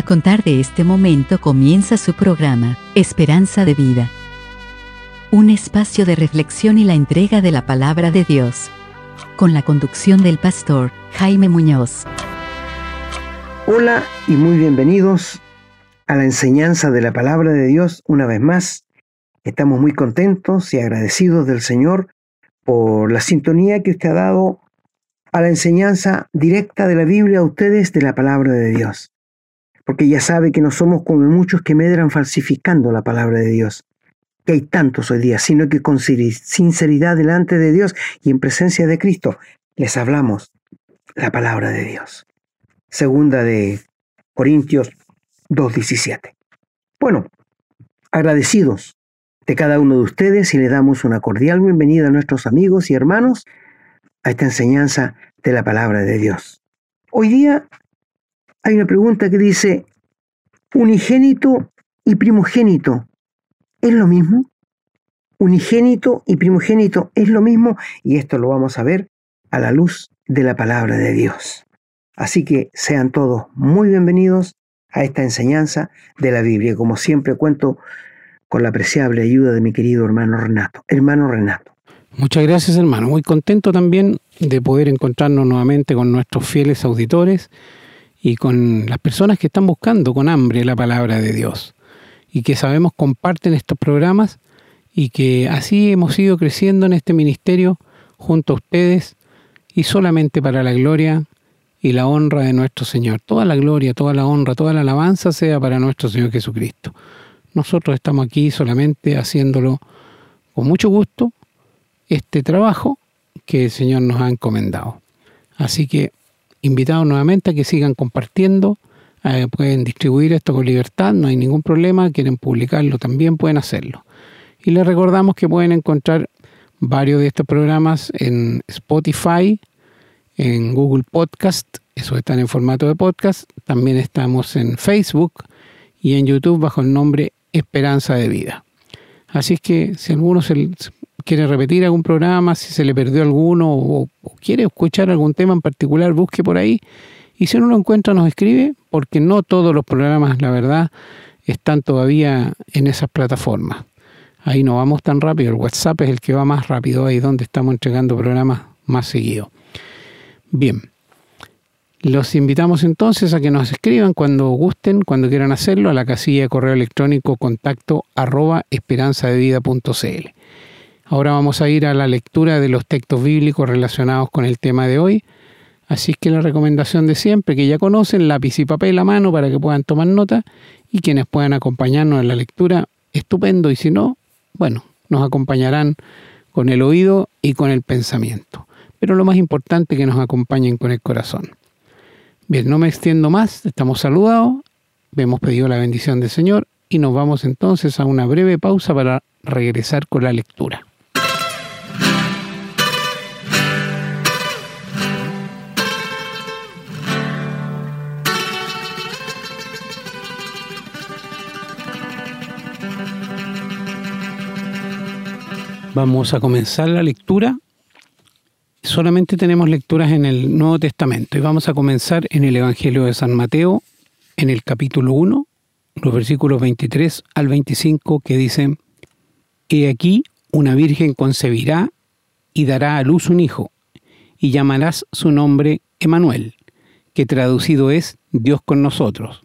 A contar de este momento comienza su programa, Esperanza de Vida. Un espacio de reflexión y la entrega de la palabra de Dios. Con la conducción del pastor Jaime Muñoz. Hola y muy bienvenidos a la enseñanza de la palabra de Dios una vez más. Estamos muy contentos y agradecidos del Señor por la sintonía que usted ha dado a la enseñanza directa de la Biblia a ustedes de la palabra de Dios porque ya sabe que no somos como muchos que medran falsificando la palabra de Dios, que hay tantos hoy día, sino que con sinceridad delante de Dios y en presencia de Cristo les hablamos la palabra de Dios. Segunda de Corintios 2.17. Bueno, agradecidos de cada uno de ustedes y le damos una cordial bienvenida a nuestros amigos y hermanos a esta enseñanza de la palabra de Dios. Hoy día hay una pregunta que dice, ¿unigénito y primogénito es lo mismo? Unigénito y primogénito es lo mismo y esto lo vamos a ver a la luz de la palabra de Dios. Así que sean todos muy bienvenidos a esta enseñanza de la Biblia. Como siempre cuento con la apreciable ayuda de mi querido hermano Renato. Hermano Renato. Muchas gracias hermano. Muy contento también de poder encontrarnos nuevamente con nuestros fieles auditores y con las personas que están buscando con hambre la palabra de Dios y que sabemos comparten estos programas y que así hemos ido creciendo en este ministerio junto a ustedes y solamente para la gloria y la honra de nuestro Señor. Toda la gloria, toda la honra, toda la alabanza sea para nuestro Señor Jesucristo. Nosotros estamos aquí solamente haciéndolo con mucho gusto, este trabajo que el Señor nos ha encomendado. Así que invitados nuevamente a que sigan compartiendo. Eh, pueden distribuir esto con libertad, no hay ningún problema. Quieren publicarlo también, pueden hacerlo. Y les recordamos que pueden encontrar varios de estos programas en Spotify, en Google Podcast, eso están en formato de podcast. También estamos en Facebook y en YouTube bajo el nombre Esperanza de Vida. Así es que si alguno se, quiere repetir algún programa, si se le perdió alguno o, quiere escuchar algún tema en particular, busque por ahí. Y si no lo encuentra, nos escribe, porque no todos los programas, la verdad, están todavía en esas plataformas. Ahí no vamos tan rápido. El WhatsApp es el que va más rápido, ahí donde estamos entregando programas más seguidos. Bien. Los invitamos entonces a que nos escriban cuando gusten, cuando quieran hacerlo, a la casilla de correo electrónico contacto arroba esperanzadevida.cl. Ahora vamos a ir a la lectura de los textos bíblicos relacionados con el tema de hoy. Así que la recomendación de siempre, que ya conocen, lápiz y papel a mano para que puedan tomar nota y quienes puedan acompañarnos en la lectura, estupendo. Y si no, bueno, nos acompañarán con el oído y con el pensamiento. Pero lo más importante que nos acompañen con el corazón. Bien, no me extiendo más, estamos saludados, hemos pedido la bendición del Señor y nos vamos entonces a una breve pausa para regresar con la lectura. Vamos a comenzar la lectura. Solamente tenemos lecturas en el Nuevo Testamento y vamos a comenzar en el Evangelio de San Mateo, en el capítulo 1, los versículos 23 al 25 que dicen, He aquí una virgen concebirá y dará a luz un hijo, y llamarás su nombre Emanuel, que traducido es Dios con nosotros.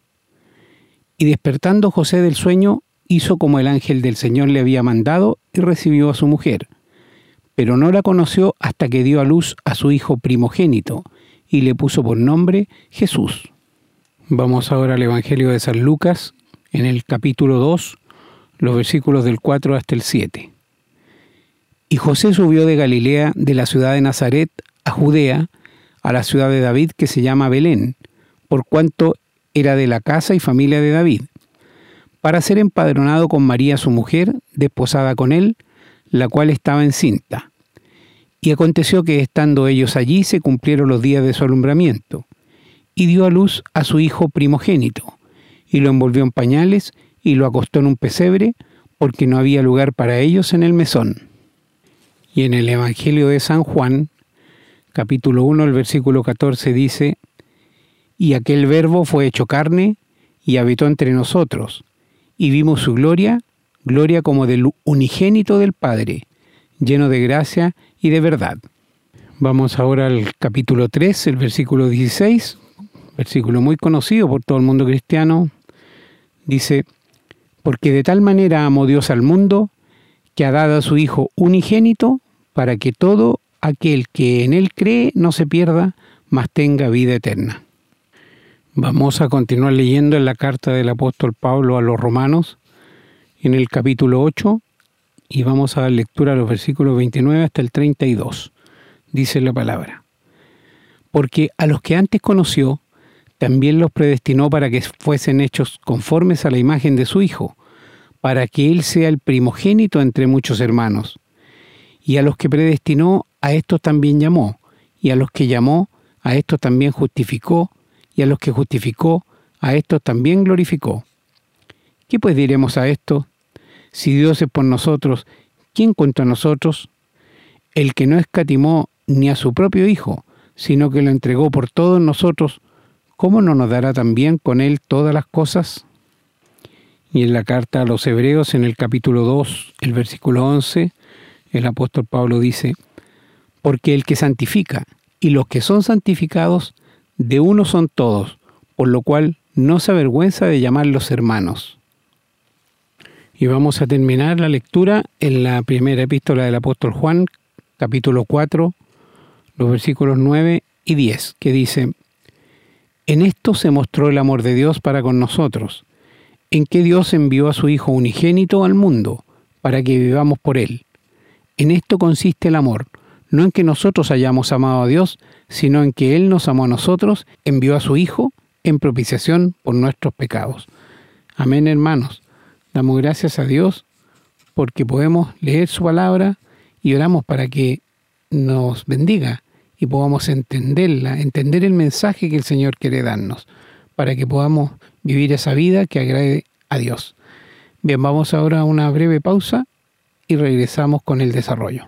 Y despertando José del sueño, hizo como el ángel del Señor le había mandado y recibió a su mujer. Pero no la conoció hasta que dio a luz a su hijo primogénito y le puso por nombre Jesús. Vamos ahora al Evangelio de San Lucas, en el capítulo 2, los versículos del 4 hasta el 7. Y José subió de Galilea, de la ciudad de Nazaret, a Judea, a la ciudad de David que se llama Belén, por cuanto era de la casa y familia de David para ser empadronado con María su mujer, desposada con él, la cual estaba encinta. Y aconteció que estando ellos allí se cumplieron los días de su alumbramiento, y dio a luz a su hijo primogénito, y lo envolvió en pañales y lo acostó en un pesebre, porque no había lugar para ellos en el mesón. Y en el Evangelio de San Juan, capítulo 1, el versículo 14 dice, Y aquel verbo fue hecho carne, y habitó entre nosotros, y vimos su gloria, gloria como del unigénito del Padre, lleno de gracia y de verdad. Vamos ahora al capítulo 3, el versículo 16, versículo muy conocido por todo el mundo cristiano. Dice, porque de tal manera amó Dios al mundo, que ha dado a su Hijo unigénito, para que todo aquel que en él cree no se pierda, mas tenga vida eterna. Vamos a continuar leyendo en la carta del apóstol Pablo a los romanos, en el capítulo 8, y vamos a dar lectura a los versículos 29 hasta el 32. Dice la palabra. Porque a los que antes conoció, también los predestinó para que fuesen hechos conformes a la imagen de su Hijo, para que Él sea el primogénito entre muchos hermanos. Y a los que predestinó, a estos también llamó, y a los que llamó, a estos también justificó, y a los que justificó, a estos también glorificó. ¿Qué pues diremos a esto? Si Dios es por nosotros, ¿quién contra nosotros? El que no escatimó ni a su propio Hijo, sino que lo entregó por todos nosotros, ¿cómo no nos dará también con Él todas las cosas? Y en la carta a los Hebreos, en el capítulo 2, el versículo 11, el apóstol Pablo dice, porque el que santifica y los que son santificados de uno son todos, por lo cual no se avergüenza de llamarlos hermanos. Y vamos a terminar la lectura en la primera epístola del apóstol Juan, capítulo 4, los versículos 9 y 10, que dice, En esto se mostró el amor de Dios para con nosotros, en que Dios envió a su Hijo unigénito al mundo, para que vivamos por Él. En esto consiste el amor, no en que nosotros hayamos amado a Dios, sino en que Él nos amó a nosotros, envió a su Hijo en propiciación por nuestros pecados. Amén, hermanos. Damos gracias a Dios porque podemos leer su palabra y oramos para que nos bendiga y podamos entenderla, entender el mensaje que el Señor quiere darnos, para que podamos vivir esa vida que agrade a Dios. Bien, vamos ahora a una breve pausa y regresamos con el desarrollo.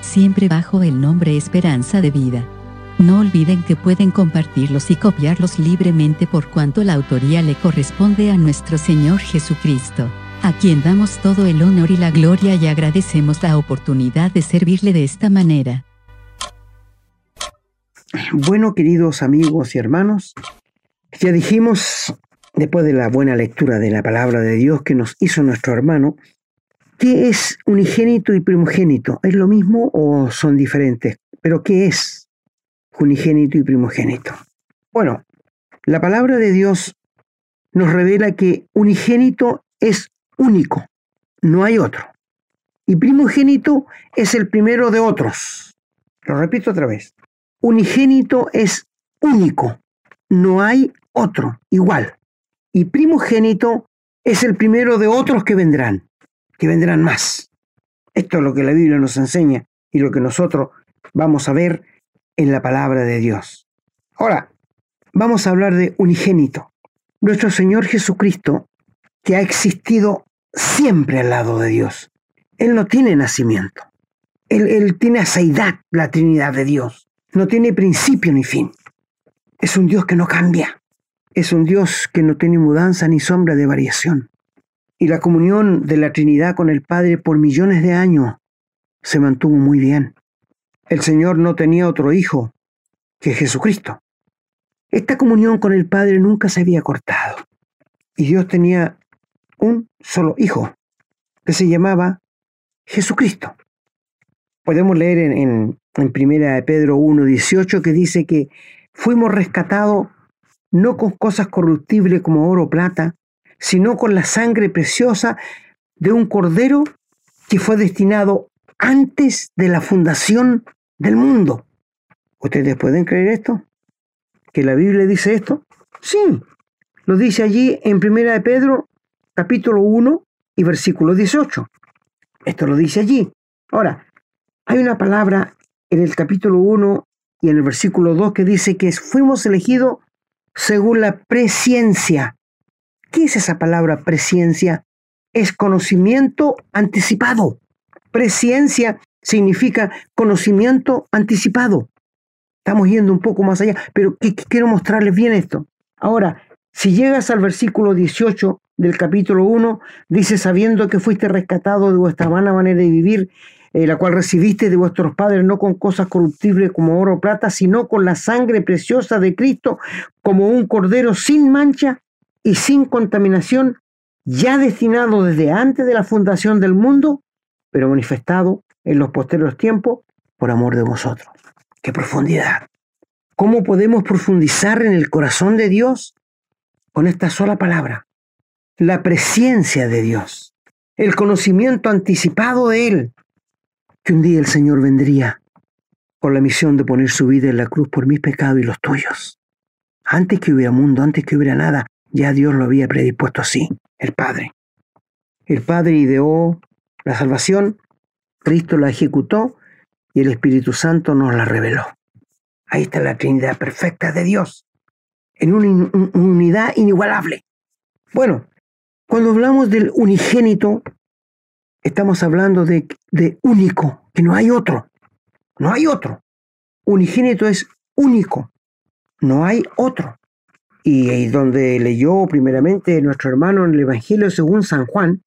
siempre bajo el nombre Esperanza de Vida. No olviden que pueden compartirlos y copiarlos libremente por cuanto la autoría le corresponde a nuestro Señor Jesucristo, a quien damos todo el honor y la gloria y agradecemos la oportunidad de servirle de esta manera. Bueno, queridos amigos y hermanos, ya dijimos, después de la buena lectura de la palabra de Dios que nos hizo nuestro hermano, ¿Qué es unigénito y primogénito? ¿Es lo mismo o son diferentes? Pero ¿qué es unigénito y primogénito? Bueno, la palabra de Dios nos revela que unigénito es único, no hay otro. Y primogénito es el primero de otros. Lo repito otra vez. Unigénito es único, no hay otro igual. Y primogénito es el primero de otros que vendrán que vendrán más. Esto es lo que la Biblia nos enseña y lo que nosotros vamos a ver en la palabra de Dios. Ahora, vamos a hablar de unigénito. Nuestro Señor Jesucristo, que ha existido siempre al lado de Dios. Él no tiene nacimiento. Él, él tiene aseidad, la Trinidad de Dios. No tiene principio ni fin. Es un Dios que no cambia. Es un Dios que no tiene mudanza ni sombra de variación y la comunión de la Trinidad con el Padre por millones de años se mantuvo muy bien. El Señor no tenía otro hijo que Jesucristo. Esta comunión con el Padre nunca se había cortado. Y Dios tenía un solo hijo, que se llamaba Jesucristo. Podemos leer en, en, Primera de Pedro 1.18 que dice que fuimos rescatados no con cosas corruptibles como oro o plata, sino con la sangre preciosa de un cordero que fue destinado antes de la fundación del mundo. ¿Ustedes pueden creer esto? ¿Que la Biblia dice esto? Sí, lo dice allí en Primera de Pedro, capítulo 1 y versículo 18. Esto lo dice allí. Ahora, hay una palabra en el capítulo 1 y en el versículo 2 que dice que fuimos elegidos según la presciencia. ¿Qué es esa palabra presciencia? Es conocimiento anticipado. Presciencia significa conocimiento anticipado. Estamos yendo un poco más allá, pero quiero mostrarles bien esto. Ahora, si llegas al versículo 18 del capítulo 1, dice, sabiendo que fuiste rescatado de vuestra vana manera de vivir, eh, la cual recibiste de vuestros padres, no con cosas corruptibles como oro o plata, sino con la sangre preciosa de Cristo, como un cordero sin mancha y sin contaminación, ya destinado desde antes de la fundación del mundo, pero manifestado en los posteriores tiempos por amor de vosotros. ¡Qué profundidad! ¿Cómo podemos profundizar en el corazón de Dios? Con esta sola palabra, la presencia de Dios, el conocimiento anticipado de Él, que un día el Señor vendría con la misión de poner su vida en la cruz por mis pecados y los tuyos. Antes que hubiera mundo, antes que hubiera nada, ya Dios lo había predispuesto así, el Padre. El Padre ideó la salvación, Cristo la ejecutó y el Espíritu Santo nos la reveló. Ahí está la Trinidad perfecta de Dios, en una unidad inigualable. Bueno, cuando hablamos del unigénito, estamos hablando de, de único, que no hay otro. No hay otro. Unigénito es único. No hay otro. Y ahí donde leyó primeramente nuestro hermano en el Evangelio según San Juan,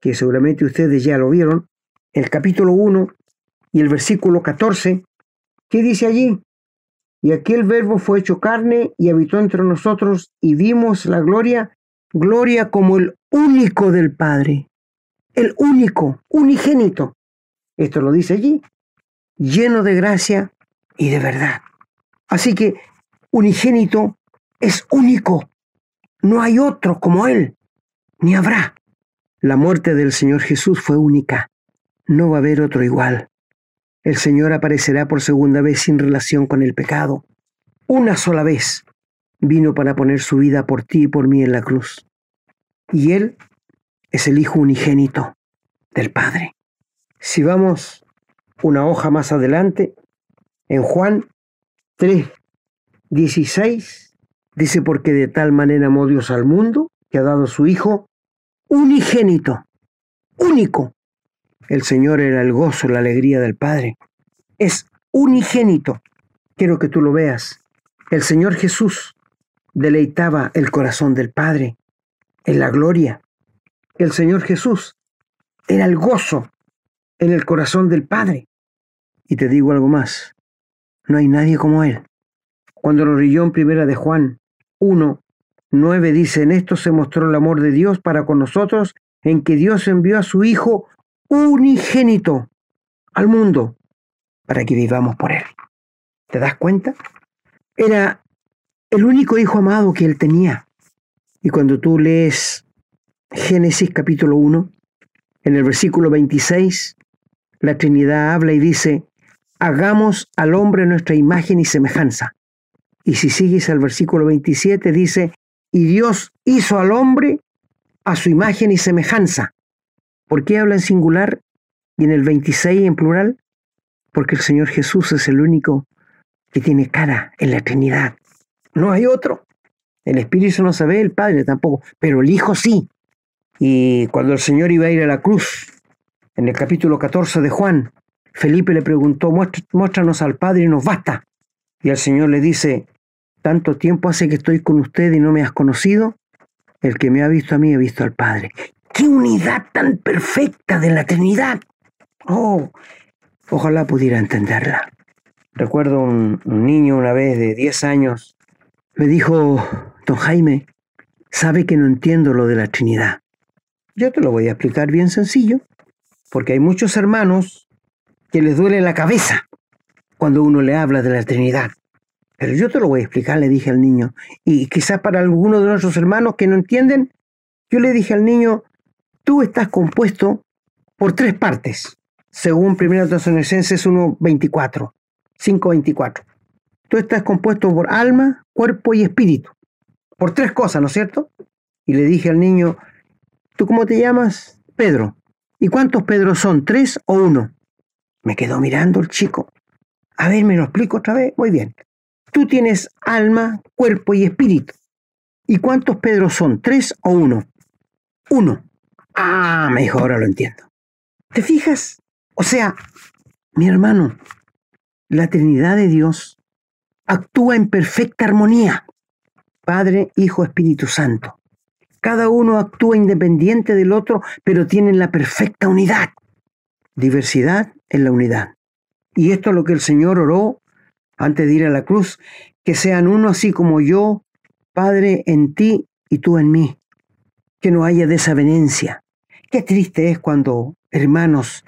que seguramente ustedes ya lo vieron, el capítulo 1 y el versículo 14, ¿qué dice allí? Y aquel verbo fue hecho carne y habitó entre nosotros y vimos la gloria, gloria como el único del Padre, el único, unigénito. Esto lo dice allí, lleno de gracia y de verdad. Así que unigénito es único. No hay otro como Él, ni habrá. La muerte del Señor Jesús fue única. No va a haber otro igual. El Señor aparecerá por segunda vez sin relación con el pecado. Una sola vez vino para poner su vida por ti y por mí en la cruz. Y Él es el Hijo unigénito del Padre. Si vamos una hoja más adelante, en Juan 3, 16, dice, porque de tal manera amó Dios al mundo que ha dado su Hijo unigénito, único. El Señor era el gozo, la alegría del Padre. Es unigénito. Quiero que tú lo veas. El Señor Jesús deleitaba el corazón del Padre en la gloria el Señor Jesús era el gozo en el corazón del Padre. Y te digo algo más, no hay nadie como Él. Cuando lo leyó en primera de Juan 1, 9 dice, en esto se mostró el amor de Dios para con nosotros, en que Dios envió a su Hijo unigénito al mundo para que vivamos por Él. ¿Te das cuenta? Era el único hijo amado que Él tenía. Y cuando tú lees Génesis capítulo 1, en el versículo 26, la Trinidad habla y dice, hagamos al hombre nuestra imagen y semejanza. Y si sigues al versículo 27, dice, y Dios hizo al hombre a su imagen y semejanza. ¿Por qué habla en singular y en el 26 en plural? Porque el Señor Jesús es el único que tiene cara en la Trinidad. No hay otro. El Espíritu no se ve, el Padre tampoco, pero el Hijo sí. Y cuando el Señor iba a ir a la cruz, en el capítulo 14 de Juan, Felipe le preguntó, muéstranos al Padre y nos basta. Y el Señor le dice, tanto tiempo hace que estoy con usted y no me has conocido. El que me ha visto a mí ha visto al Padre. ¡Qué unidad tan perfecta de la Trinidad! Oh, ojalá pudiera entenderla. Recuerdo un, un niño una vez de 10 años, me dijo, don Jaime, sabe que no entiendo lo de la Trinidad. Yo te lo voy a explicar bien sencillo, porque hay muchos hermanos que les duele la cabeza cuando uno le habla de la Trinidad. Pero yo te lo voy a explicar, le dije al niño. Y quizás para algunos de nuestros hermanos que no entienden, yo le dije al niño, tú estás compuesto por tres partes, según 1 Tesalonicenses 1.24, 5.24. Tú estás compuesto por alma, cuerpo y espíritu. por tres cosas, ¿no es cierto? Y le dije al niño, ¿tú cómo te llamas? Pedro. ¿Y cuántos Pedros son? ¿Tres o uno? Me quedó mirando el chico. A ver, ¿me lo explico otra vez? Muy bien. Tú tienes alma, cuerpo y espíritu. ¿Y cuántos Pedros son? ¿Tres o uno? Uno. Ah, me dijo, ahora lo entiendo. ¿Te fijas? O sea, mi hermano, la Trinidad de Dios actúa en perfecta armonía. Padre, Hijo, Espíritu Santo. Cada uno actúa independiente del otro, pero tienen la perfecta unidad. Diversidad en la unidad. Y esto es lo que el Señor oró antes de ir a la cruz, que sean uno así como yo, Padre, en ti y tú en mí. Que no haya desavenencia. Qué triste es cuando hermanos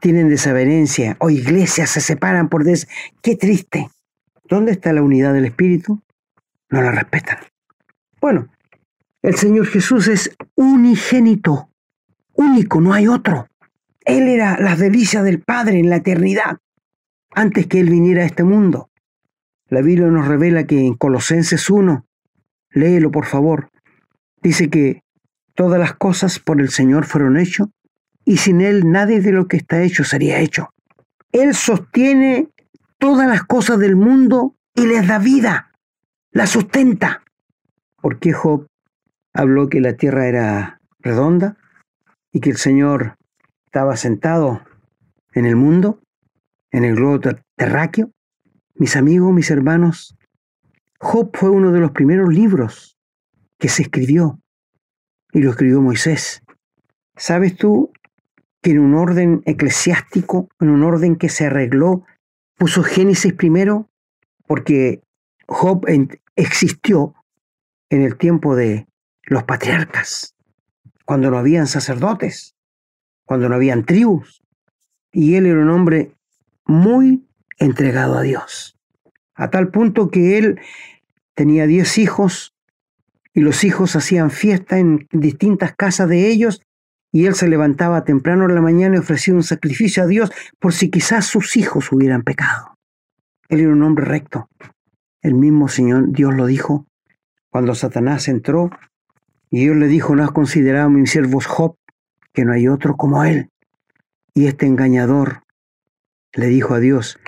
tienen desavenencia o iglesias se separan por des... Qué triste. ¿Dónde está la unidad del Espíritu? No la respetan. Bueno, el Señor Jesús es unigénito, único, no hay otro. Él era las delicias del Padre en la eternidad, antes que Él viniera a este mundo. La Biblia nos revela que en Colosenses 1, léelo por favor, dice que todas las cosas por el Señor fueron hechas y sin Él nadie de lo que está hecho sería hecho. Él sostiene todas las cosas del mundo y les da vida, la sustenta. ¿Por qué Job habló que la tierra era redonda y que el Señor estaba sentado en el mundo, en el globo terráqueo? Mis amigos, mis hermanos, Job fue uno de los primeros libros que se escribió y lo escribió Moisés. ¿Sabes tú que en un orden eclesiástico, en un orden que se arregló, puso Génesis primero, porque Job existió en el tiempo de los patriarcas, cuando no habían sacerdotes, cuando no habían tribus, y él era un hombre muy entregado a Dios, a tal punto que él tenía diez hijos y los hijos hacían fiesta en distintas casas de ellos y él se levantaba temprano en la mañana y ofrecía un sacrificio a Dios por si quizás sus hijos hubieran pecado. Él era un hombre recto. El mismo Señor Dios lo dijo cuando Satanás entró y Dios le dijo, ¿no has considerado mi siervo Job, que no hay otro como él? Y este engañador le dijo a Dios,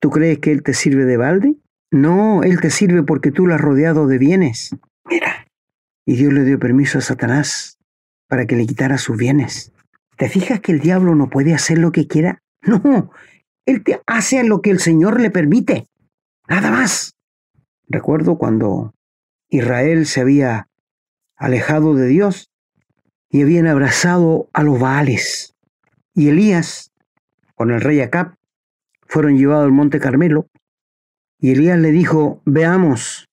¿tú crees que él te sirve de balde? No, él te sirve porque tú lo has rodeado de bienes. Mira. Y Dios le dio permiso a Satanás para que le quitara sus bienes. ¿Te fijas que el diablo no puede hacer lo que quiera? No, él te hace lo que el Señor le permite. Nada más. Recuerdo cuando Israel se había alejado de Dios y habían abrazado a los Baales. Y Elías, con el rey Acab, fueron llevados al monte Carmelo. Y Elías le dijo, veamos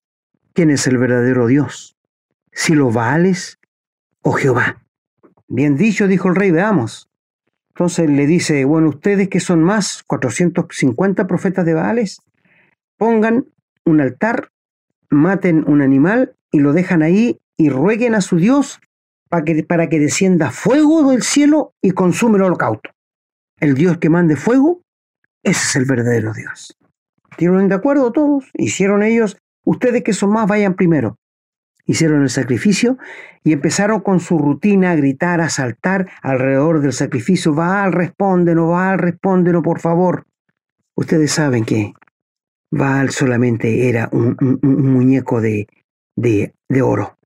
quién es el verdadero Dios, si los Baales o Jehová. Bien dicho, dijo el rey, veamos. Entonces le dice, bueno, ustedes que son más, 450 profetas de Baales, pongan un altar, maten un animal y lo dejan ahí y rueguen a su Dios para que, para que descienda fuego del cielo y consume el holocausto. El Dios que mande fuego, ese es el verdadero Dios. ¿Tiraron de acuerdo todos? Hicieron ellos, ustedes que son más, vayan primero hicieron el sacrificio y empezaron con su rutina a gritar, a saltar alrededor del sacrificio. Baal, respóndenos, Baal, respóndenos, por favor. Ustedes saben que Baal solamente era un, muñeco de, de, de, oro.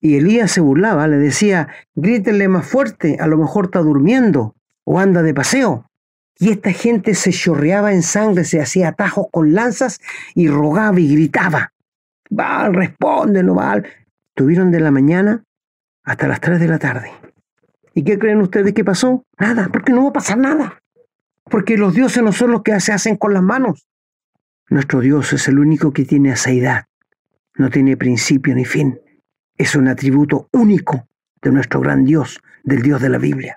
Y Elías se burlaba, le decía, grítenle más fuerte, a lo mejor está durmiendo o anda de paseo. Y esta gente se chorreaba en sangre, se hacía atajos con lanzas y rogaba y gritaba. Val, responde, no Val. Tuvieron de la mañana hasta las 3 de la tarde. ¿Y qué creen ustedes que pasó? Nada, porque no va a pasar nada. Porque los dioses no son los que se hacen con las manos. Nuestro Dios es el único que tiene aseidad. No tiene principio ni fin. Es un atributo único de nuestro gran Dios, del Dios de la Biblia.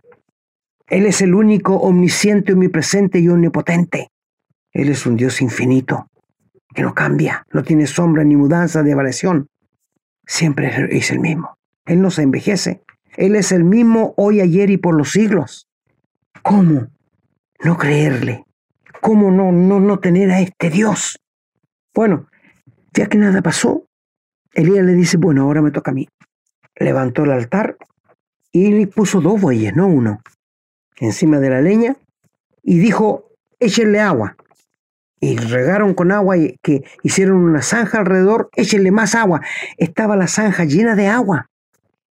Él es el único omnisciente, omnipresente y omnipotente. Él es un Dios infinito, que no cambia, no tiene sombra ni mudanza de variación. Siempre es el mismo. Él no se envejece. Él es el mismo hoy, ayer y por los siglos. ¿Cómo no creerle? ¿Cómo no, no, no tener a este Dios? Bueno, ya que nada pasó, Elías le dice, bueno, ahora me toca a mí. Levantó el altar y le puso dos bueyes, no uno, encima de la leña y dijo, échenle agua. Y regaron con agua y que hicieron una zanja alrededor, échenle más agua. Estaba la zanja llena de agua.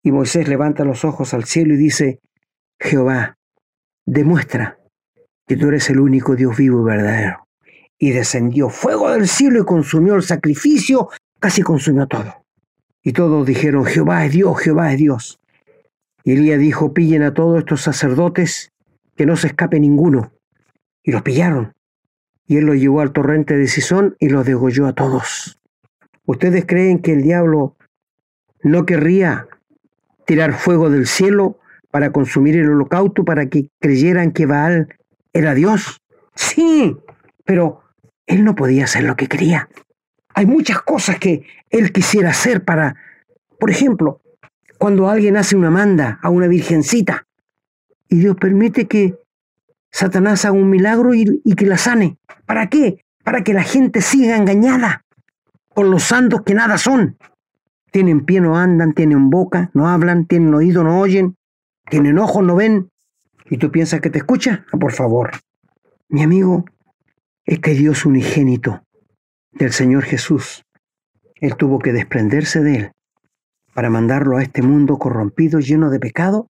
Y Moisés levanta los ojos al cielo y dice, Jehová, demuestra que tú eres el único Dios vivo y verdadero. Y descendió fuego del cielo y consumió el sacrificio, casi consumió todo. Y todos dijeron, Jehová es Dios, Jehová es Dios. Y Elías dijo, pillen a todos estos sacerdotes, que no se escape ninguno. Y los pillaron. Y él los llevó al torrente de Sison y los degolló a todos. ¿Ustedes creen que el diablo no querría tirar fuego del cielo para consumir el holocausto, para que creyeran que Baal era Dios? Sí, pero él no podía hacer lo que quería. Hay muchas cosas que él quisiera hacer para, por ejemplo, cuando alguien hace una manda a una virgencita y Dios permite que Satanás haga un milagro y, que la sane. ¿Para qué? Para que la gente siga engañada con los santos que nada son. Tienen pie, no andan, tienen boca, no hablan, tienen oído, no oyen, tienen ojos, no ven. ¿Y tú piensas que te escucha? Ah, por favor. Mi amigo, este Dios unigénito del Señor Jesús, Él tuvo que desprenderse de Él para mandarlo a este mundo corrompido, lleno de pecado,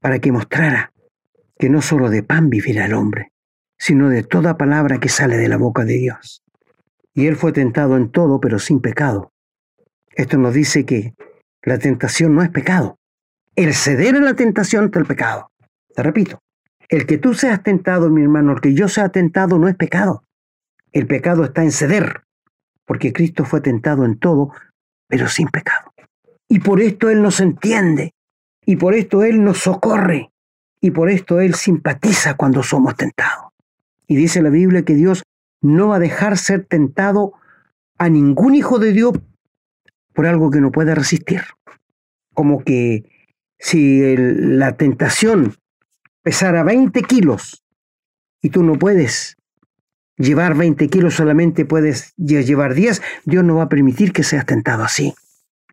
para que mostrara que no solo de pan vivirá el hombre, sino de toda palabra que sale de la boca de Dios. Y Él fue tentado en todo, pero sin pecado. Esto nos dice que la tentación no es pecado. El ceder a la tentación es el pecado. Te repito, el que tú seas tentado, mi hermano, el que yo sea tentado no es pecado. El pecado está en ceder porque Cristo fue tentado en todo, pero sin pecado. Y por esto Él nos entiende, y por esto Él nos socorre, y por esto Él simpatiza cuando somos tentados. Y dice la Biblia que Dios no va a dejar ser tentado a ningún hijo de Dios por algo que no puede resistir. Como que si la tentación pesara 20 kilos y tú no puedes llevar 20 kilos solamente puedes llevar 10, Dios no va a permitir que seas tentado así.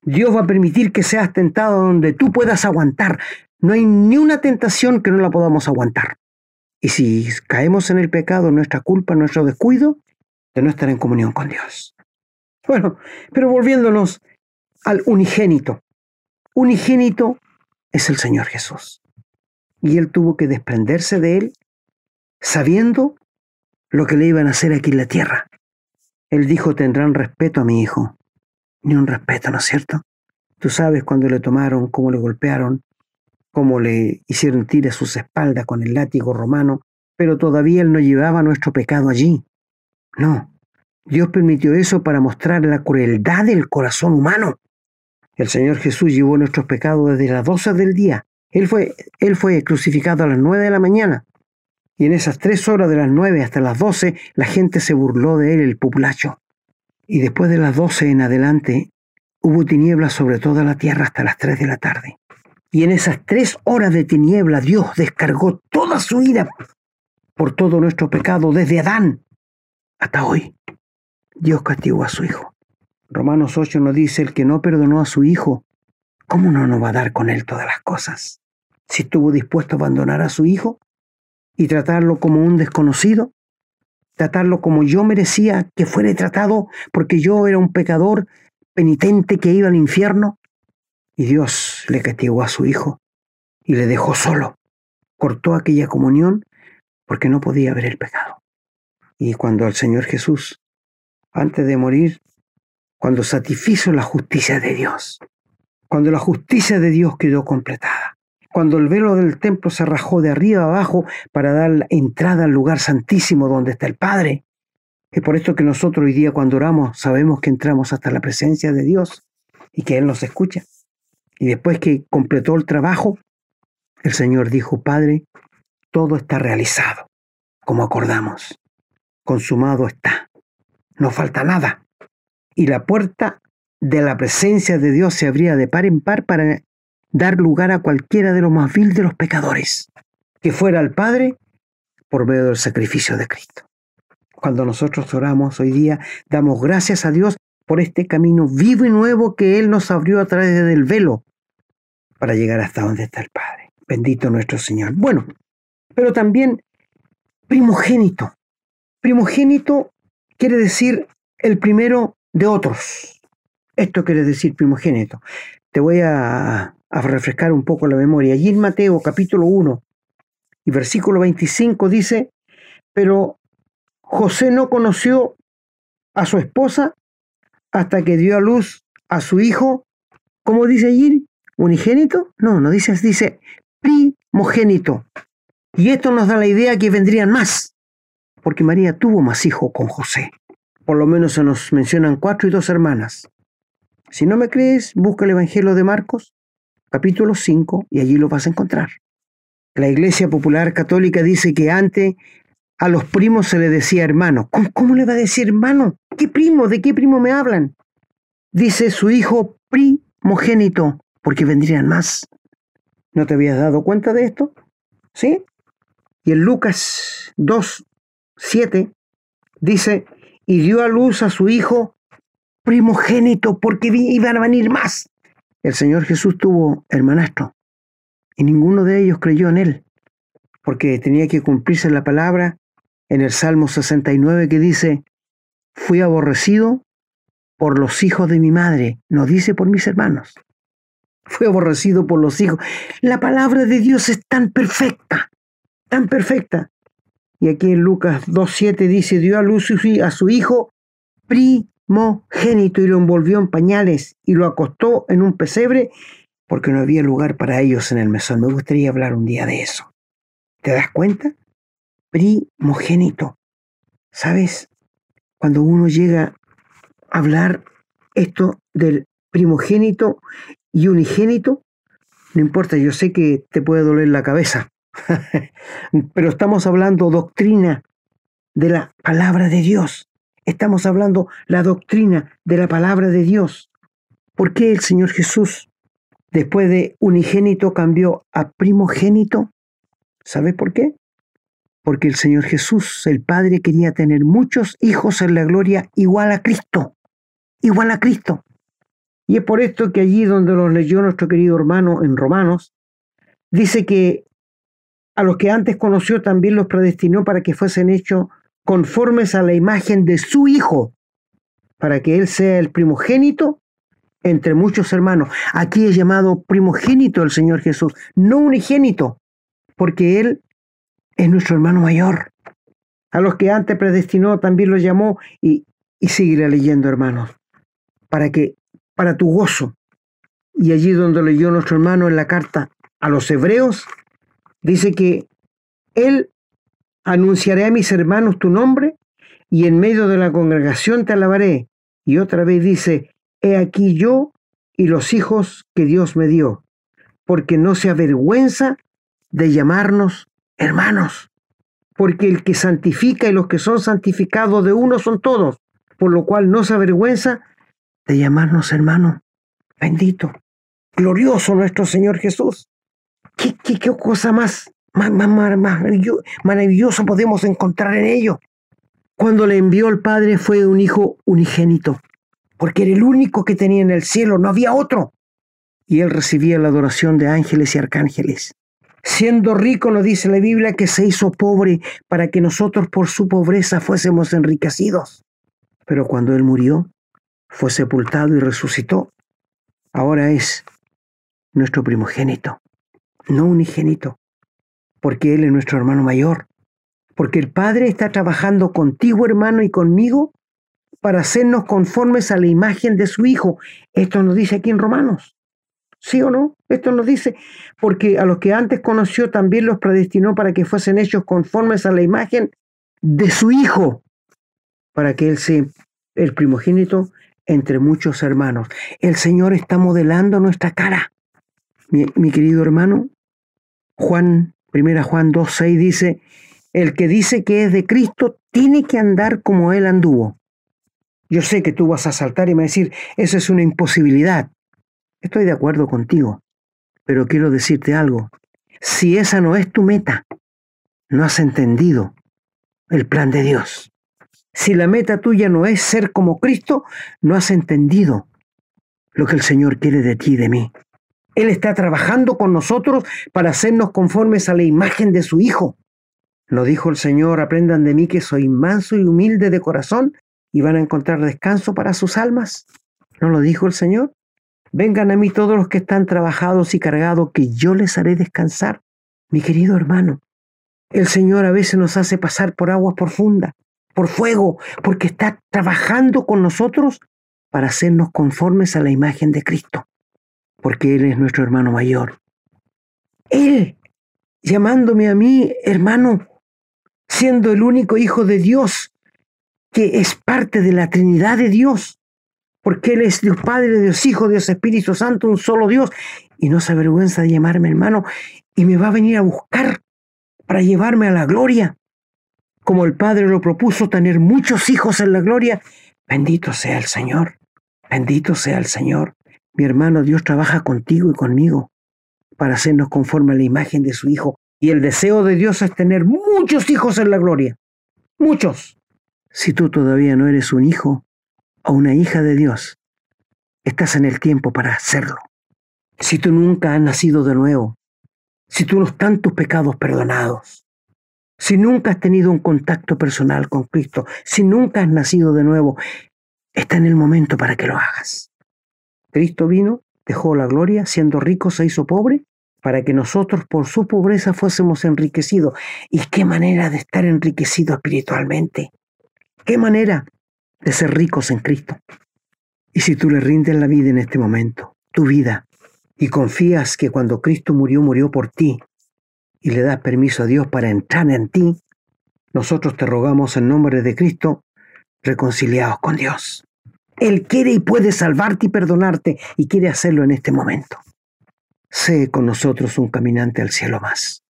Dios va a permitir que seas tentado donde tú puedas aguantar. No hay ni una tentación que no la podamos aguantar. Y si caemos en el pecado, nuestra culpa, nuestro descuido, de no estar en comunión con Dios. Bueno, pero volviéndonos al unigénito. Unigénito es el Señor Jesús. Y Él tuvo que desprenderse de Él sabiendo lo que le iban a hacer aquí en la tierra. Él dijo, tendrán respeto a mi hijo. Ni un respeto, ¿no es cierto? Tú sabes cuando le tomaron, cómo le golpearon, cómo le hicieron tira a sus espaldas con el látigo romano, pero todavía él no llevaba nuestro pecado allí. No, Dios permitió eso para mostrar la crueldad del corazón humano. El Señor Jesús llevó nuestros pecados desde las doce del día. Él fue, él fue crucificado a las nueve de la mañana. Y en esas tres horas de las nueve hasta las doce, la gente se burló de él, el populacho. Y después de las doce en adelante, hubo tinieblas sobre toda la tierra hasta las tres de la tarde. Y en esas tres horas de tiniebla, Dios descargó toda su ira por todo nuestro pecado, desde Adán hasta hoy. Dios castigó a su Hijo. Romanos 8 nos dice, el que no perdonó a su Hijo, ¿cómo no nos va a dar con él todas las cosas? Si estuvo dispuesto a abandonar a su Hijo, y tratarlo como un desconocido, tratarlo como yo merecía que fuera tratado porque yo era un pecador penitente que iba al infierno. Y Dios le castigó a su hijo y le dejó solo. Cortó aquella comunión porque no podía ver el pecado. Y cuando el Señor Jesús, antes de morir, cuando satisfizo la justicia de Dios, cuando la justicia de Dios quedó completada, cuando el velo del templo se rajó de arriba abajo para dar entrada al lugar santísimo donde está el Padre. Es por esto que nosotros hoy día cuando oramos sabemos que entramos hasta la presencia de Dios y que Él nos escucha. Y después que completó el trabajo, el Señor dijo, Padre, todo está realizado, como acordamos. Consumado está. No falta nada. Y la puerta de la presencia de Dios se abría de par en par para dar lugar a cualquiera de los más vil de los pecadores, que fuera al Padre por medio del sacrificio de Cristo. Cuando nosotros oramos hoy día, damos gracias a Dios por este camino vivo y nuevo que Él nos abrió a través del velo para llegar hasta donde está el Padre. Bendito nuestro Señor. Bueno, pero también primogénito. Primogénito quiere decir el primero de otros. Esto quiere decir primogénito. Te voy a, a refrescar un poco la memoria. Allí en Mateo capítulo 1 y versículo 25 dice, pero José no conoció a su esposa hasta que dio a luz a su hijo, ¿cómo dice allí? ¿Unigénito? No, no dice, dice primogénito. Y esto nos da la idea que vendrían más, porque María tuvo más hijos con José. Por lo menos se nos mencionan cuatro y dos hermanas. Si no me crees, busca el Evangelio de Marcos, capítulo 5, y allí lo vas a encontrar. La Iglesia Popular Católica dice que antes a los primos se le decía hermano. ¿Cómo, le va a decir hermano? ¿Qué primo? ¿De qué primo me hablan? Dice su hijo primogénito, porque vendrían más. ¿No te habías dado cuenta de esto? ¿Sí? Y en Lucas 2, 7 dice, y dio a luz a su hijo primogénito, porque iban a venir más. El Señor Jesús tuvo hermanastro, y ninguno de ellos creyó en él, porque tenía que cumplirse la palabra en el Salmo 69 que dice, fui aborrecido por los hijos de mi madre, no dice por mis hermanos. Fui aborrecido por los hijos. La palabra de Dios es tan perfecta, tan perfecta. Y aquí en Lucas 2.7 dice, dio a luz a su hijo primogénito y lo envolvió en pañales y lo acostó en un pesebre porque no había lugar para ellos en el mesón. Me gustaría hablar un día de eso. ¿Te das cuenta? primogénito. ¿Sabes? Cuando uno llega a hablar esto del primogénito y unigénito, no importa, yo sé que te puede doler la cabeza, pero estamos hablando doctrina de la palabra de Dios. Estamos hablando la doctrina de la palabra de Dios. ¿Por qué el Señor Jesús, después de unigénito, cambió a primogénito? ¿Sabes por qué? porque el Señor Jesús, el Padre, quería tener muchos hijos en la gloria igual a Cristo, igual a Cristo. Y es por esto que allí donde los leyó nuestro querido hermano en Romanos, dice que a los que antes conoció también los predestinó para que fuesen hechos conformes a la imagen de su Hijo, para que Él sea el primogénito entre muchos hermanos. Aquí es llamado primogénito el Señor Jesús, no unigénito, porque Él es nuestro hermano mayor. A los que antes predestinó también los llamó y, y seguirá leyendo, hermanos, para que, para tu gozo. Y allí donde leyó nuestro hermano en la carta a los hebreos, dice que Él anunciaré a mis hermanos tu nombre y en medio de la congregación te alabaré. Y otra vez dice, he aquí yo y los hijos que Dios me dio, porque no se avergüenza de llamarnos hermanos, porque el que santifica y los que son santificados de uno son todos, por lo cual no se avergüenza de llamarnos hermanos. Bendito, glorioso nuestro Señor Jesús. ¿Qué, qué, cosa más, más, maravilloso podemos encontrar en ello? Cuando le envió el Padre fue un hijo unigénito, porque era el único que tenía en el cielo, no había otro. Y él recibía la adoración de ángeles y arcángeles. Siendo rico, nos dice la Biblia, que se hizo pobre para que nosotros por su pobreza fuésemos enriquecidos. Pero cuando Él murió, fue sepultado y resucitó. Ahora es nuestro primogénito, no unigénito, porque Él es nuestro hermano mayor, porque el Padre está trabajando contigo, hermano, y conmigo para hacernos conformes a la imagen de su Hijo. Esto nos dice aquí en Romanos. ¿Sí o no? Esto nos dice, porque a los que antes conoció también los predestinó para que fuesen hechos conformes a la imagen de su Hijo, para que Él sea el primogénito entre muchos hermanos. El Señor está modelando nuestra cara. Mi, mi querido hermano, Juan, primera Juan 2.6 dice, el que dice que es de Cristo tiene que andar como Él anduvo. Yo sé que tú vas a saltar y me decir, eso es una imposibilidad. Estoy de acuerdo contigo, pero quiero decirte algo. Si esa no es tu meta, no has entendido el plan de Dios. Si la meta tuya no es ser como Cristo, no has entendido lo que el Señor quiere de ti y de mí. Él está trabajando con nosotros para hacernos conformes a la imagen de su Hijo. Lo dijo el Señor, aprendan de mí que soy manso y humilde de corazón y van a encontrar descanso para sus almas. ¿No lo dijo el Señor? Vengan a mí todos los que están trabajados y cargados, que yo les haré descansar. Mi querido hermano, el Señor a veces nos hace pasar por aguas profundas, por fuego, porque está trabajando con nosotros para hacernos conformes a la imagen de Cristo, porque Él es nuestro hermano mayor. Él, llamándome a mí hermano, siendo el único Hijo de Dios, que es parte de la Trinidad de Dios, porque Él es Dios Padre, Dios Hijo, Dios Espíritu Santo, un solo Dios, y no se avergüenza de llamarme hermano, y me va a venir a buscar para llevarme a la gloria. Como el Padre lo propuso, tener muchos hijos en la gloria, bendito sea el Señor, bendito sea el Señor. Mi hermano, Dios trabaja contigo y conmigo para hacernos conforme a la imagen de su Hijo. Y el deseo de Dios es tener muchos hijos en la gloria. Muchos. Si tú todavía no eres un hijo, o una hija de Dios, estás en el tiempo para hacerlo. Si tú nunca has nacido de nuevo, si tú no están tus pecados perdonados, si nunca has tenido un contacto personal con Cristo, si nunca has nacido de nuevo, está en el momento para que lo hagas. Cristo vino, dejó la gloria, siendo rico se hizo pobre, para que nosotros por su pobreza fuésemos enriquecidos. ¿Y qué manera de estar enriquecido espiritualmente? ¿Qué manera de ser ricos en Cristo. Y si tú le rindes la vida en este momento, tu vida, y confías que cuando Cristo murió, murió por ti, y le das permiso a Dios para entrar en ti, nosotros te rogamos en nombre de Cristo, reconciliados con Dios. Él quiere y puede salvarte y perdonarte, y quiere hacerlo en este momento. Sé con nosotros un caminante al cielo más.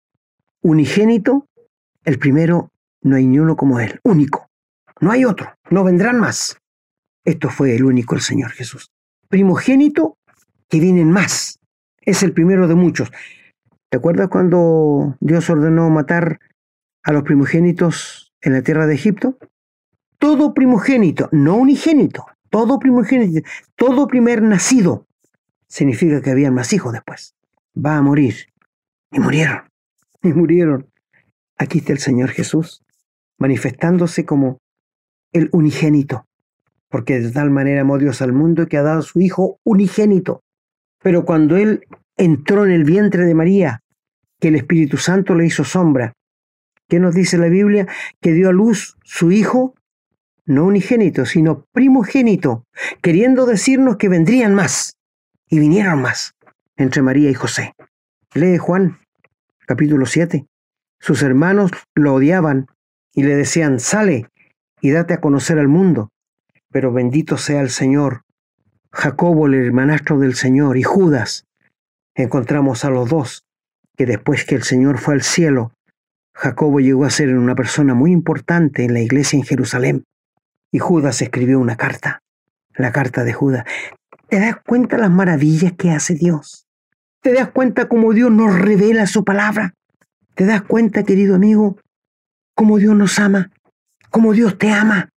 Unigénito, el primero, no hay ni uno como Él, único. No hay otro, no vendrán más. Esto fue el único, el Señor Jesús. Primogénito, que vienen más. Es el primero de muchos. ¿Te acuerdas cuando Dios ordenó matar a los primogénitos en la tierra de Egipto? Todo primogénito, no unigénito, todo primogénito, todo primer nacido, significa que habían más hijos después. Va a morir. Y murieron. Y murieron. Aquí está el Señor Jesús, manifestándose como el unigénito, porque de tal manera amó Dios al mundo que ha dado a su Hijo unigénito. Pero cuando Él entró en el vientre de María, que el Espíritu Santo le hizo sombra, ¿qué nos dice la Biblia? Que dio a luz su Hijo, no unigénito, sino primogénito, queriendo decirnos que vendrían más, y vinieron más, entre María y José. Lee Juan, capítulo 7. Sus hermanos lo odiaban y le decían, sale, y date a conocer al mundo. Pero bendito sea el Señor. Jacobo, el hermanastro del Señor, y Judas. Encontramos a los dos, que después que el Señor fue al cielo, Jacobo llegó a ser una persona muy importante en la iglesia en Jerusalén. Y Judas escribió una carta, la carta de Judas. ¿Te das cuenta las maravillas que hace Dios? ¿Te das cuenta cómo Dios nos revela su palabra? ¿Te das cuenta, querido amigo, cómo Dios nos ama? como Dios te ama,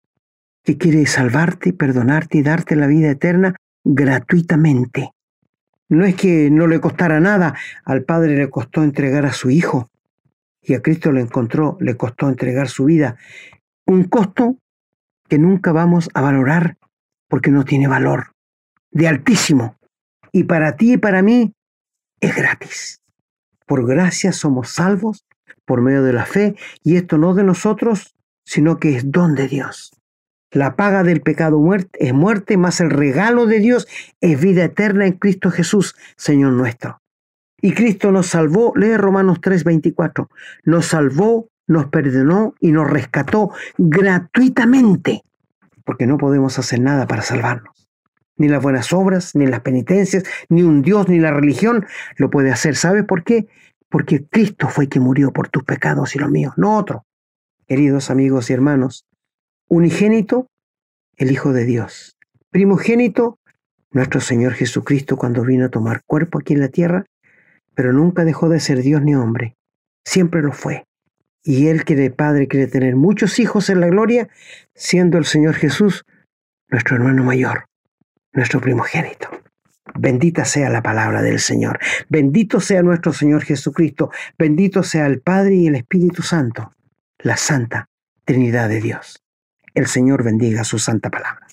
que quiere salvarte, perdonarte y darte la vida eterna gratuitamente. No es que no le costara nada, al Padre le costó entregar a su Hijo y a Cristo le encontró, le costó entregar su vida. Un costo que nunca vamos a valorar porque no tiene valor, de altísimo. Y para ti y para mí es gratis. Por gracia somos salvos por medio de la fe y esto no de nosotros, sino que es don de Dios. La paga del pecado muerte, es muerte, más el regalo de Dios es vida eterna en Cristo Jesús, Señor nuestro. Y Cristo nos salvó, lee Romanos 3:24, nos salvó, nos perdonó y nos rescató gratuitamente, porque no podemos hacer nada para salvarnos. Ni las buenas obras, ni las penitencias, ni un Dios, ni la religión lo puede hacer. ¿Sabes por qué? Porque Cristo fue quien murió por tus pecados y los míos, no otro queridos amigos y hermanos, unigénito, el Hijo de Dios, primogénito, nuestro Señor Jesucristo cuando vino a tomar cuerpo aquí en la tierra, pero nunca dejó de ser Dios ni hombre, siempre lo fue, y Él quiere, Padre, quiere tener muchos hijos en la gloria, siendo el Señor Jesús nuestro hermano mayor, nuestro primogénito. Bendita sea la palabra del Señor. Bendito sea nuestro Señor Jesucristo. Bendito sea el Padre y el Espíritu Santo, la Santa Trinidad de Dios. El Señor bendiga su santa palabra.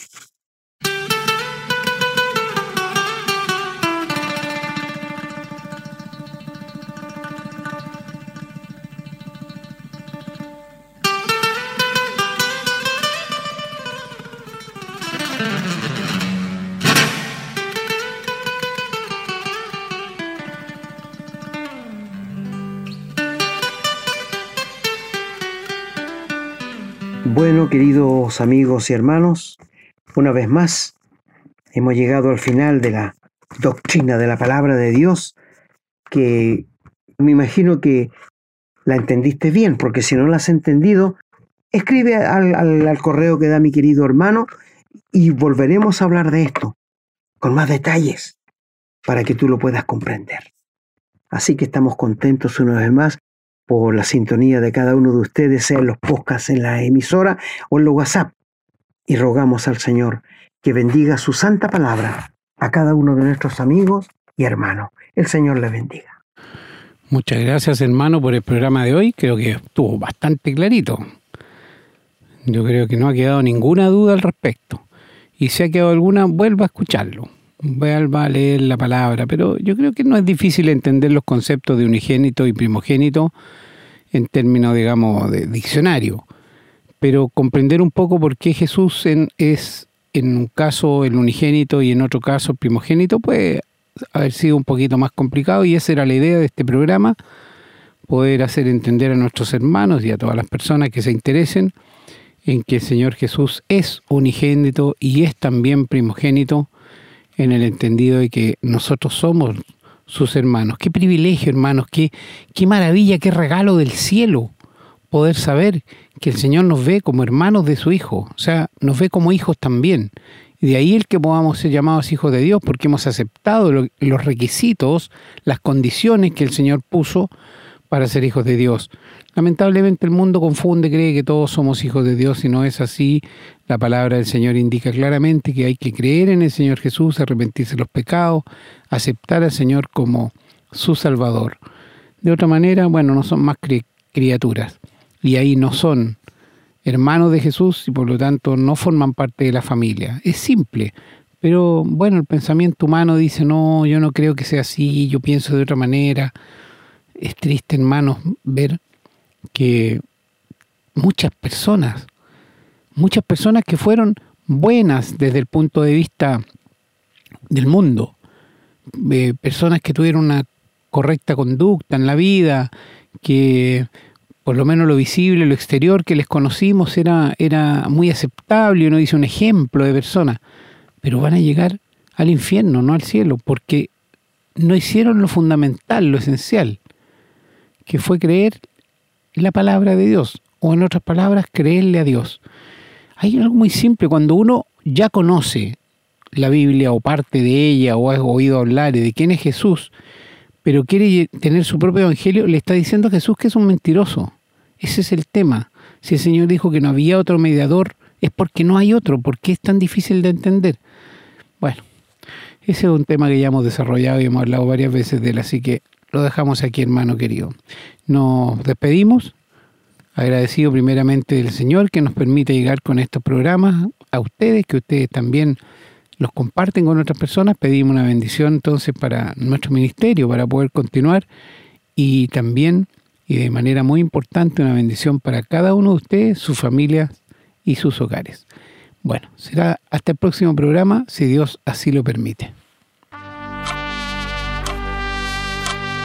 Bueno, queridos amigos y hermanos, una vez más hemos llegado al final de la doctrina de la palabra de Dios, que me imagino que la entendiste bien, porque si no la has entendido, escribe al, al correo que da mi querido hermano y volveremos a hablar de esto con más detalles para que tú lo puedas comprender. Así que estamos contentos una vez más por la sintonía de cada uno de ustedes, sea en los podcasts, en la emisora o en los WhatsApp. Y rogamos al Señor que bendiga su santa palabra a cada uno de nuestros amigos y hermanos. El Señor le bendiga. Muchas gracias hermano por el programa de hoy. Creo que estuvo bastante clarito. Yo creo que no ha quedado ninguna duda al respecto. Y si ha quedado alguna, vuelva a escucharlo. Vuelva a leer la palabra. Pero yo creo que no es difícil entender los conceptos de unigénito y primogénito en términos, digamos, de diccionario, pero comprender un poco por qué Jesús es en un caso el unigénito y en otro caso el primogénito puede haber sido un poquito más complicado y esa era la idea de este programa, poder hacer entender a nuestros hermanos y a todas las personas que se interesen en que el Señor Jesús es unigénito y es también primogénito en el entendido de que nosotros somos sus hermanos. Qué privilegio, hermanos, qué, qué maravilla, qué regalo del cielo poder saber que el Señor nos ve como hermanos de su Hijo, o sea, nos ve como hijos también. Y de ahí el que podamos ser llamados hijos de Dios, porque hemos aceptado los requisitos, las condiciones que el Señor puso para ser hijos de Dios. Lamentablemente el mundo confunde, cree que todos somos hijos de Dios y no es así. La palabra del Señor indica claramente que hay que creer en el Señor Jesús, arrepentirse de los pecados, aceptar al Señor como su Salvador. De otra manera, bueno, no son más criaturas y ahí no son hermanos de Jesús y por lo tanto no forman parte de la familia. Es simple, pero bueno, el pensamiento humano dice, no, yo no creo que sea así, yo pienso de otra manera. Es triste, hermanos, ver que muchas personas, muchas personas que fueron buenas desde el punto de vista del mundo, eh, personas que tuvieron una correcta conducta en la vida, que por lo menos lo visible, lo exterior que les conocimos era, era muy aceptable, uno dice un ejemplo de persona, pero van a llegar al infierno, no al cielo, porque no hicieron lo fundamental, lo esencial, que fue creer la palabra de Dios, o en otras palabras, creerle a Dios. Hay algo muy simple, cuando uno ya conoce la Biblia o parte de ella o ha oído hablar de quién es Jesús, pero quiere tener su propio evangelio, le está diciendo a Jesús que es un mentiroso. Ese es el tema. Si el Señor dijo que no había otro mediador, es porque no hay otro. ¿Por qué es tan difícil de entender? Bueno, ese es un tema que ya hemos desarrollado y hemos hablado varias veces de él, así que lo dejamos aquí, hermano querido. Nos despedimos, agradecido primeramente del Señor que nos permite llegar con estos programas a ustedes, que ustedes también los comparten con otras personas. Pedimos una bendición entonces para nuestro ministerio, para poder continuar y también, y de manera muy importante, una bendición para cada uno de ustedes, sus familias y sus hogares. Bueno, será hasta el próximo programa, si Dios así lo permite.